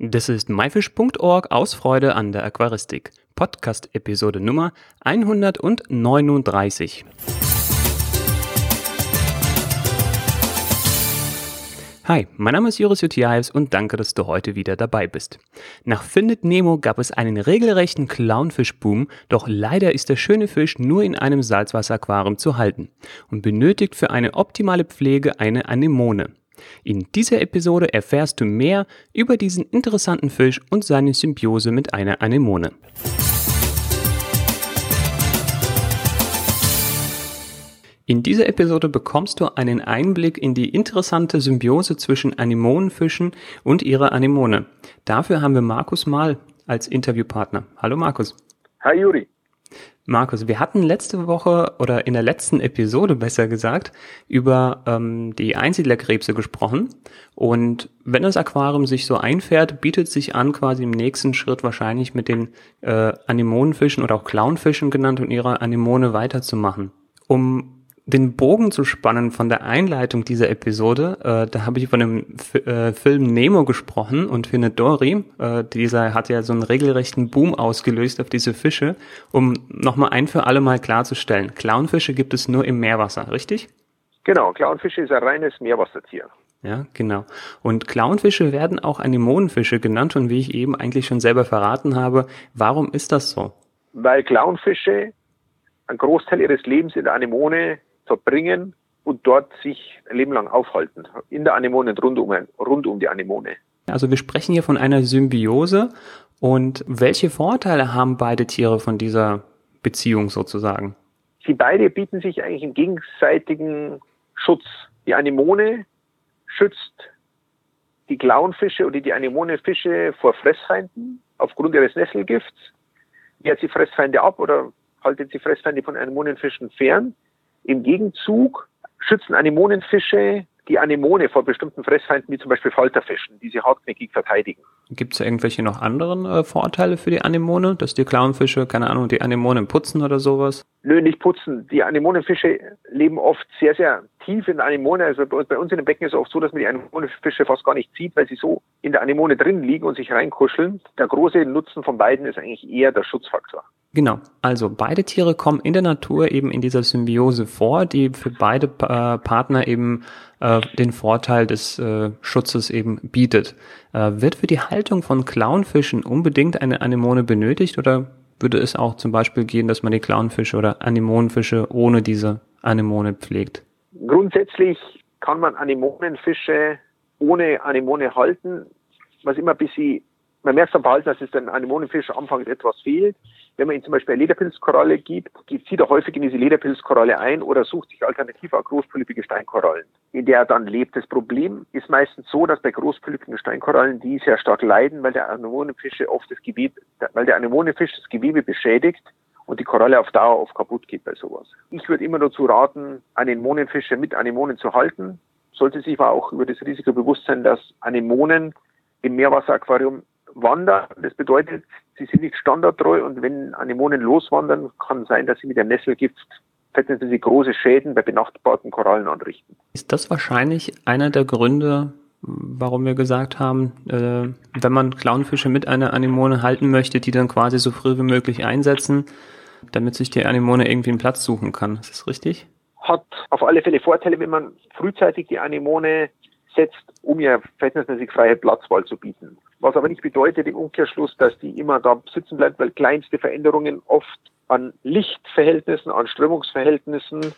Das ist myfish.org aus Freude an der Aquaristik. Podcast-Episode Nummer 139. Hi, mein Name ist Joris Jutiaevs und danke, dass du heute wieder dabei bist. Nach Findet Nemo gab es einen regelrechten Clownfischboom, doch leider ist der schöne Fisch nur in einem Salzwasseraquarium zu halten und benötigt für eine optimale Pflege eine Anemone. In dieser Episode erfährst du mehr über diesen interessanten Fisch und seine Symbiose mit einer Anemone. In dieser Episode bekommst du einen Einblick in die interessante Symbiose zwischen Anemonenfischen und ihrer Anemone. Dafür haben wir Markus Mahl als Interviewpartner. Hallo Markus. Hi Juri. Markus, wir hatten letzte Woche oder in der letzten Episode besser gesagt über ähm, die Einsiedlerkrebse gesprochen. Und wenn das Aquarium sich so einfährt, bietet sich an, quasi im nächsten Schritt wahrscheinlich mit den äh, Anemonenfischen oder auch Clownfischen genannt und ihrer Anemone weiterzumachen. Um den Bogen zu spannen von der Einleitung dieser Episode, äh, da habe ich von dem F äh, Film Nemo gesprochen und Findet Dory, äh, dieser hat ja so einen regelrechten Boom ausgelöst auf diese Fische, um nochmal ein für alle Mal klarzustellen. Clownfische gibt es nur im Meerwasser, richtig? Genau, Clownfische ist ein reines Meerwassertier. Ja, genau. Und Clownfische werden auch Anemonenfische genannt und wie ich eben eigentlich schon selber verraten habe, warum ist das so? Weil Clownfische einen Großteil ihres Lebens in der Anemone verbringen und dort sich ein Leben lang aufhalten. In der Anemone und rund um, rund um die Anemone. Also wir sprechen hier von einer Symbiose. Und welche Vorteile haben beide Tiere von dieser Beziehung sozusagen? Sie beide bieten sich eigentlich im gegenseitigen Schutz. Die Anemone schützt die Clownfische oder die Anemonefische vor Fressfeinden aufgrund ihres Nesselgifts. Wehrt sie Fressfeinde ab oder haltet sie Fressfeinde von Anemonenfischen fern? Im Gegenzug schützen Anemonenfische die Anemone vor bestimmten Fressfeinden, wie zum Beispiel Falterfischen, die sie hartnäckig verteidigen. Gibt es irgendwelche noch anderen äh, Vorteile für die Anemone, dass die Clownfische, keine Ahnung, die Anemonen putzen oder sowas? Nö, nicht putzen. Die Anemonenfische leben oft sehr, sehr tief in der Anemone. Also bei uns in dem Becken ist es oft so, dass man die Anemonenfische fast gar nicht sieht, weil sie so in der Anemone drin liegen und sich reinkuscheln. Der große Nutzen von beiden ist eigentlich eher der Schutzfaktor. Genau, also beide Tiere kommen in der Natur eben in dieser Symbiose vor, die für beide äh, Partner eben äh, den Vorteil des äh, Schutzes eben bietet. Äh, wird für die Haltung von Clownfischen unbedingt eine Anemone benötigt oder würde es auch zum Beispiel gehen, dass man die Clownfische oder Anemonenfische ohne diese Anemone pflegt? Grundsätzlich kann man Anemonenfische ohne Anemone halten, was immer ein bisschen man merkt am Verhalten, dass es den Anemonenfisch anfangs etwas fehlt. Wenn man ihm zum Beispiel eine Lederpilzkoralle gibt, zieht er häufig in diese Lederpilzkoralle ein oder sucht sich alternativ auch großpolypige Steinkorallen, in der er dann lebt. Das Problem ist meistens so, dass bei großpolypigen Steinkorallen die sehr stark leiden, weil der Anemonenfische oft das Gewebe, weil der Anemonenfisch das Gewebe beschädigt und die Koralle auf Dauer oft kaputt geht bei sowas. Ich würde immer dazu raten, Anemonenfische mit Anemonen zu halten. Sollte sich aber auch über das Risiko bewusst sein, dass Anemonen im Meerwasseraquarium wandern. Das bedeutet, sie sind nicht standardtreu und wenn Anemonen loswandern, kann sein, dass sie mit dem Nesselgift sie große Schäden bei benachbarten Korallen anrichten. Ist das wahrscheinlich einer der Gründe, warum wir gesagt haben, äh, wenn man Clownfische mit einer Anemone halten möchte, die dann quasi so früh wie möglich einsetzen, damit sich die Anemone irgendwie einen Platz suchen kann. Ist das richtig? Hat auf alle Fälle Vorteile, wenn man frühzeitig die Anemone setzt, um ihr verhältnismäßig freie Platzwahl zu bieten. Was aber nicht bedeutet im Umkehrschluss, dass die immer da sitzen bleibt, weil kleinste Veränderungen oft an Lichtverhältnissen, an Strömungsverhältnissen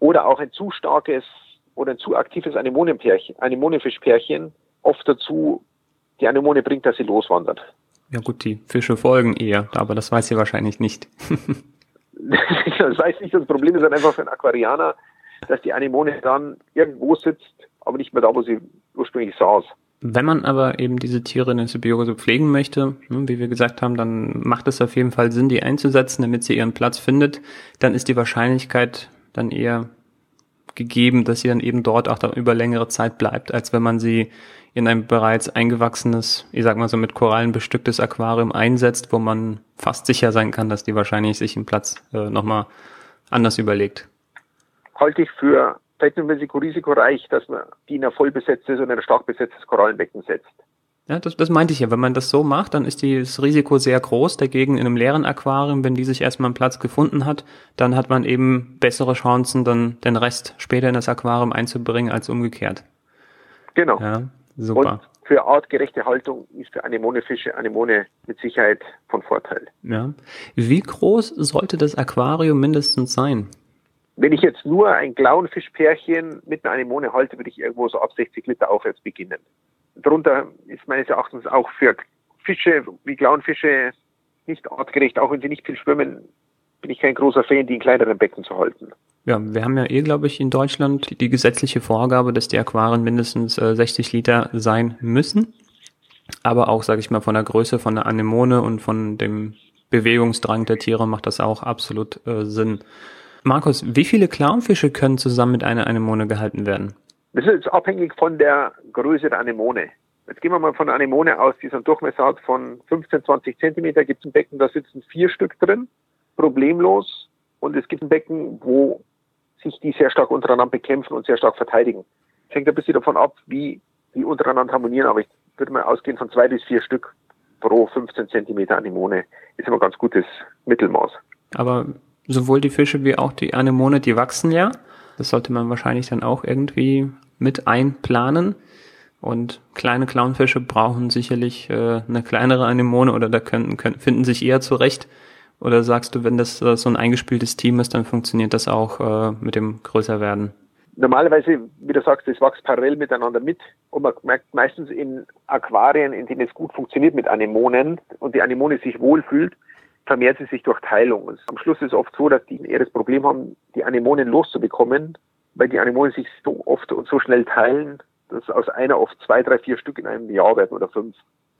oder auch ein zu starkes oder ein zu aktives Anemonenpärchen, Anemonenfischpärchen oft dazu die Anemone bringt, dass sie loswandert. Ja gut, die Fische folgen eher, aber das weiß sie wahrscheinlich nicht. das weiß nicht, das Problem ist dann einfach für einen Aquarianer, dass die Anemone dann irgendwo sitzt, aber nicht mehr da, wo sie ursprünglich saß. Wenn man aber eben diese Tiere in der Symbiose pflegen möchte, ne, wie wir gesagt haben, dann macht es auf jeden Fall Sinn, die einzusetzen, damit sie ihren Platz findet. Dann ist die Wahrscheinlichkeit dann eher gegeben, dass sie dann eben dort auch dann über längere Zeit bleibt, als wenn man sie in ein bereits eingewachsenes, ich sag mal so mit Korallen bestücktes Aquarium einsetzt, wo man fast sicher sein kann, dass die wahrscheinlich sich einen Platz äh, nochmal anders überlegt. Halte ich für Risiko risikoreich, dass man die in ein voll besetztes oder ein stark besetztes Korallenbecken setzt. Ja, das, das meinte ich ja. Wenn man das so macht, dann ist das Risiko sehr groß. Dagegen in einem leeren Aquarium, wenn die sich erstmal einen Platz gefunden hat, dann hat man eben bessere Chancen, dann den Rest später in das Aquarium einzubringen als umgekehrt. Genau. Ja, super. Und für artgerechte Haltung ist für Anemonefische Anemone mit Sicherheit von Vorteil. Ja. Wie groß sollte das Aquarium mindestens sein? Wenn ich jetzt nur ein Klauenfischpärchen mit einer Anemone halte, würde ich irgendwo so ab 60 Liter aufwärts beginnen. Darunter ist meines Erachtens auch für Fische wie Klauenfische nicht artgerecht, auch wenn sie nicht viel schwimmen, bin ich kein großer Fan, die in kleineren Becken zu halten. Ja, wir haben ja eh, glaube ich, in Deutschland die gesetzliche Vorgabe, dass die Aquarien mindestens äh, 60 Liter sein müssen. Aber auch, sage ich mal, von der Größe von der Anemone und von dem Bewegungsdrang der Tiere macht das auch absolut äh, Sinn. Markus, wie viele Clownfische können zusammen mit einer Anemone gehalten werden? Das ist abhängig von der Größe der Anemone. Jetzt gehen wir mal von der Anemone aus, die so einen Durchmesser hat von 15, 20 Zentimeter. Gibt es ein Becken, da sitzen vier Stück drin, problemlos. Und es gibt ein Becken, wo sich die sehr stark untereinander bekämpfen und sehr stark verteidigen. Es hängt ein bisschen davon ab, wie die untereinander harmonieren, aber ich würde mal ausgehen von zwei bis vier Stück pro 15 Zentimeter Anemone. Ist immer ein ganz gutes Mittelmaß. Aber sowohl die Fische wie auch die Anemone, die wachsen ja. Das sollte man wahrscheinlich dann auch irgendwie mit einplanen. Und kleine Clownfische brauchen sicherlich äh, eine kleinere Anemone oder da können, können, finden sich eher zurecht. Oder sagst du, wenn das äh, so ein eingespieltes Team ist, dann funktioniert das auch äh, mit dem Größerwerden? Normalerweise, wie du sagst, das wächst parallel miteinander mit. Und man merkt meistens in Aquarien, in denen es gut funktioniert mit Anemonen und die Anemone sich wohlfühlt, vermehrt sie sich durch Teilung. Und am Schluss ist es oft so, dass die eher das Problem haben, die Anemonen loszubekommen, weil die Anemonen sich so oft und so schnell teilen, dass aus einer oft zwei, drei, vier Stück in einem Jahr werden oder fünf.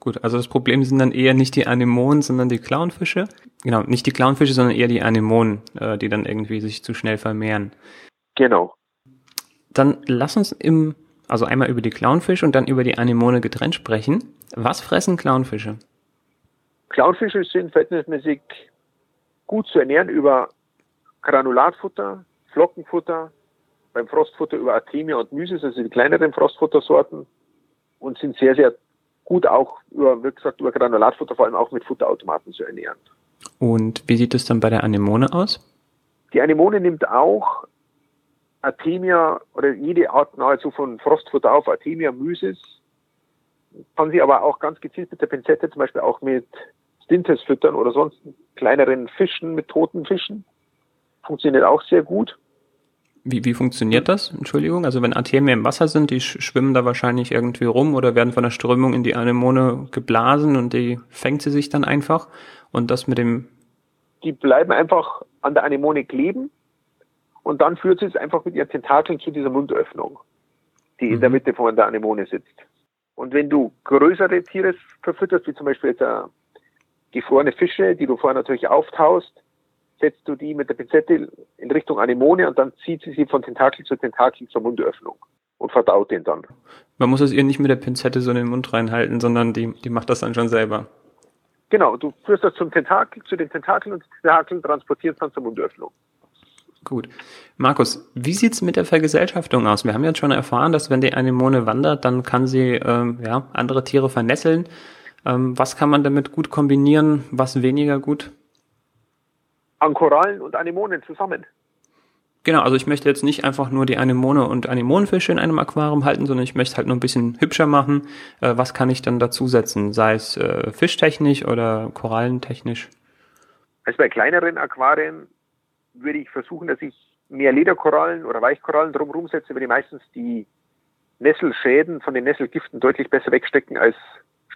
Gut, also das Problem sind dann eher nicht die Anemonen, sondern die Clownfische. Genau, nicht die Clownfische, sondern eher die Anemonen, äh, die dann irgendwie sich zu schnell vermehren. Genau. Dann lass uns im, also einmal über die Clownfische und dann über die Anemone getrennt sprechen. Was fressen Clownfische? Clownfische sind verhältnismäßig gut zu ernähren über Granulatfutter, Flockenfutter, beim Frostfutter über Artemia und Mysis, also die kleineren Frostfuttersorten und sind sehr, sehr gut auch über, wie gesagt, über Granulatfutter, vor allem auch mit Futterautomaten zu ernähren. Und wie sieht es dann bei der Anemone aus? Die Anemone nimmt auch Artemia oder jede Art nahezu von Frostfutter auf, Artemia, Mysis, kann sie aber auch ganz gezielt mit der Pinzette zum Beispiel auch mit Stintes füttern oder sonst kleineren Fischen, mit toten Fischen. Funktioniert auch sehr gut. Wie, wie funktioniert das? Entschuldigung. Also wenn Artemia im Wasser sind, die schwimmen da wahrscheinlich irgendwie rum oder werden von der Strömung in die Anemone geblasen und die fängt sie sich dann einfach. Und das mit dem. Die bleiben einfach an der Anemone kleben und dann führt sie es einfach mit ihren Tentakeln zu dieser Mundöffnung, die mhm. in der mhm. Mitte von der Anemone sitzt. Und wenn du größere Tiere verfütterst, wie zum Beispiel jetzt äh, gefrorene Fische, die du vorher natürlich auftaust, setzt du die mit der Pinzette in Richtung Anemone und dann zieht sie sie von Tentakel zu Tentakel zur Mundöffnung und verdaut den dann. Man muss es ihr nicht mit der Pinzette so in den Mund reinhalten, sondern die, die macht das dann schon selber. Genau, du führst das zum Tentakel, zu den Tentakeln und die Tentakeln transportierst dann zur Mundöffnung. Gut. Markus, wie sieht's mit der Vergesellschaftung aus? Wir haben jetzt schon erfahren, dass wenn die Anemone wandert, dann kann sie ähm, ja, andere Tiere vernässeln. Ähm, was kann man damit gut kombinieren, was weniger gut? An Korallen und Anemonen zusammen. Genau, also ich möchte jetzt nicht einfach nur die Anemone und Anemonenfische in einem Aquarium halten, sondern ich möchte halt nur ein bisschen hübscher machen. Äh, was kann ich dann dazusetzen? Sei es äh, fischtechnisch oder korallentechnisch? Also bei kleineren Aquarien würde ich versuchen, dass ich mehr Lederkorallen oder Weichkorallen drumherum setze, weil die meistens die Nesselschäden von den Nesselgiften deutlich besser wegstecken als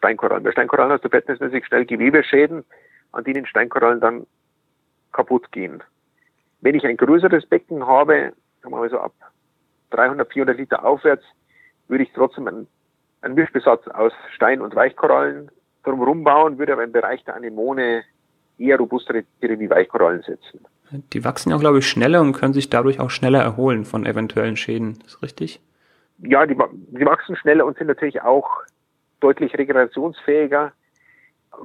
Steinkorallen. Bei Steinkorallen hast du verhältnismäßig schnell Gewebeschäden, an denen Steinkorallen dann kaputt gehen. Wenn ich ein größeres Becken habe, sagen wir mal so ab 300, 400 Liter aufwärts, würde ich trotzdem einen, einen Mischbesatz aus Stein- und Weichkorallen drumherum bauen, würde aber im Bereich der Anemone eher robustere Tiere wie Weichkorallen setzen. Die wachsen ja, glaube ich, schneller und können sich dadurch auch schneller erholen von eventuellen Schäden. Ist richtig? Ja, die, die wachsen schneller und sind natürlich auch deutlich regenerationsfähiger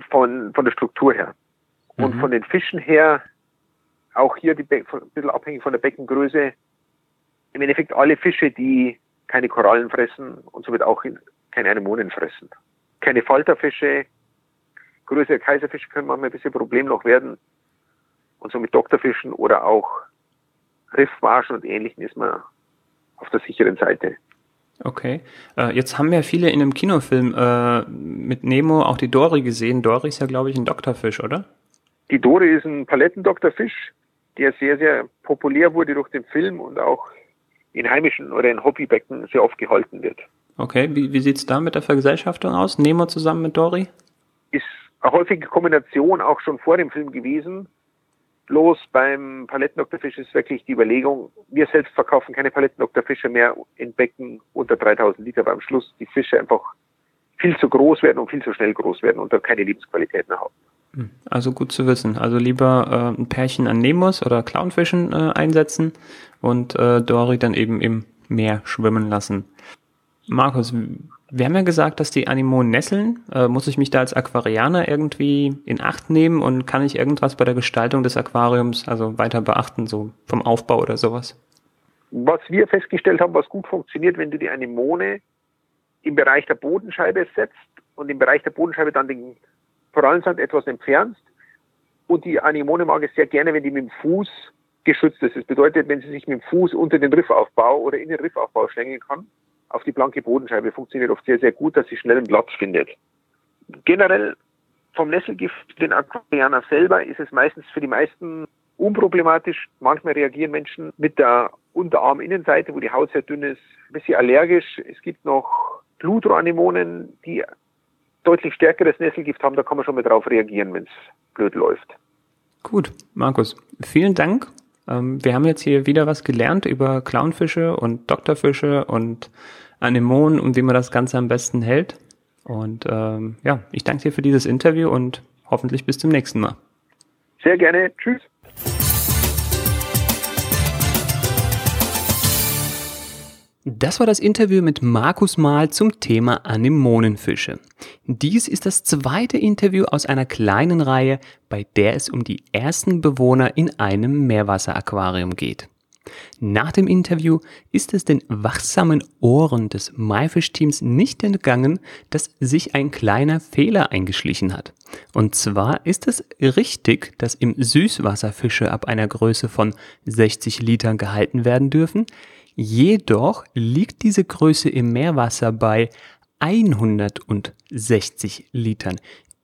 von, von der Struktur her. Und mhm. von den Fischen her, auch hier die Be ein bisschen abhängig von der Beckengröße, im Endeffekt alle Fische, die keine Korallen fressen und somit auch keine Anemonen fressen. keine Falterfische. Größere Kaiserfische können manchmal ein bisschen Problem noch werden. Und so mit Doktorfischen oder auch Riffmarschen und Ähnlichem ist man auf der sicheren Seite. Okay. Äh, jetzt haben ja viele in einem Kinofilm äh, mit Nemo auch die Dory gesehen. Dory ist ja, glaube ich, ein Doktorfisch, oder? Die Dory ist ein Palettendoktorfisch, der sehr, sehr populär wurde durch den Film und auch in heimischen oder in Hobbybecken sehr oft gehalten wird. Okay, wie, wie sieht es da mit der Vergesellschaftung aus? Nemo zusammen mit Dory? Ist eine häufige Kombination auch schon vor dem Film gewesen. Bloß beim Palettendoktorfisch ist wirklich die Überlegung, wir selbst verkaufen keine Palettendoktorfische mehr in Becken unter 3000 Liter, weil am Schluss die Fische einfach viel zu groß werden und viel zu schnell groß werden und dann keine Lebensqualität mehr haben. Hm, also gut zu wissen. Also lieber äh, ein Pärchen an Nemos oder Clownfischen äh, einsetzen und äh, Dory dann eben im Meer schwimmen lassen. Markus, wir haben ja gesagt, dass die Anemonen nesseln. Äh, muss ich mich da als Aquarianer irgendwie in Acht nehmen und kann ich irgendwas bei der Gestaltung des Aquariums also weiter beachten, so vom Aufbau oder sowas? Was wir festgestellt haben, was gut funktioniert, wenn du die Anemone im Bereich der Bodenscheibe setzt und im Bereich der Bodenscheibe dann den Korallensand etwas entfernst. Und die Anemone mag es sehr gerne, wenn die mit dem Fuß geschützt ist. Das bedeutet, wenn sie sich mit dem Fuß unter den Riffaufbau oder in den Riffaufbau schlängeln kann, auf die blanke Bodenscheibe funktioniert oft sehr, sehr gut, dass sie schnell einen Platz findet. Generell vom Nesselgift, den Aquarianer selber, ist es meistens für die meisten unproblematisch. Manchmal reagieren Menschen mit der Unterarminnenseite, wo die Haut sehr dünn ist, ein bisschen allergisch. Es gibt noch Blutroanemonen, die deutlich stärkeres Nesselgift haben. Da kann man schon mal drauf reagieren, wenn es blöd läuft. Gut, Markus, vielen Dank ähm, wir haben jetzt hier wieder was gelernt über Clownfische und Doktorfische und Anemonen und wie man das Ganze am besten hält. Und ähm, ja, ich danke dir für dieses Interview und hoffentlich bis zum nächsten Mal. Sehr gerne. Tschüss. Das war das Interview mit Markus Mahl zum Thema Anemonenfische. Dies ist das zweite Interview aus einer kleinen Reihe, bei der es um die ersten Bewohner in einem Meerwasseraquarium geht. Nach dem Interview ist es den wachsamen Ohren des Maifisch-Teams nicht entgangen, dass sich ein kleiner Fehler eingeschlichen hat. Und zwar ist es richtig, dass im Süßwasser Fische ab einer Größe von 60 Litern gehalten werden dürfen, Jedoch liegt diese Größe im Meerwasser bei 160 Litern.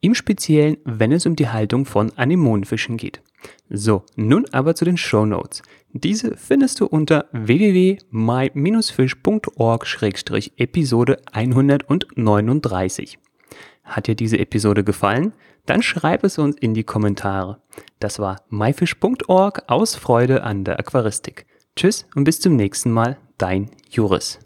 Im Speziellen, wenn es um die Haltung von Anemonenfischen geht. So, nun aber zu den Show Notes. Diese findest du unter www.my-fish.org-episode 139. Hat dir diese Episode gefallen? Dann schreib es uns in die Kommentare. Das war myfish.org aus Freude an der Aquaristik. Tschüss und bis zum nächsten Mal, dein Juris.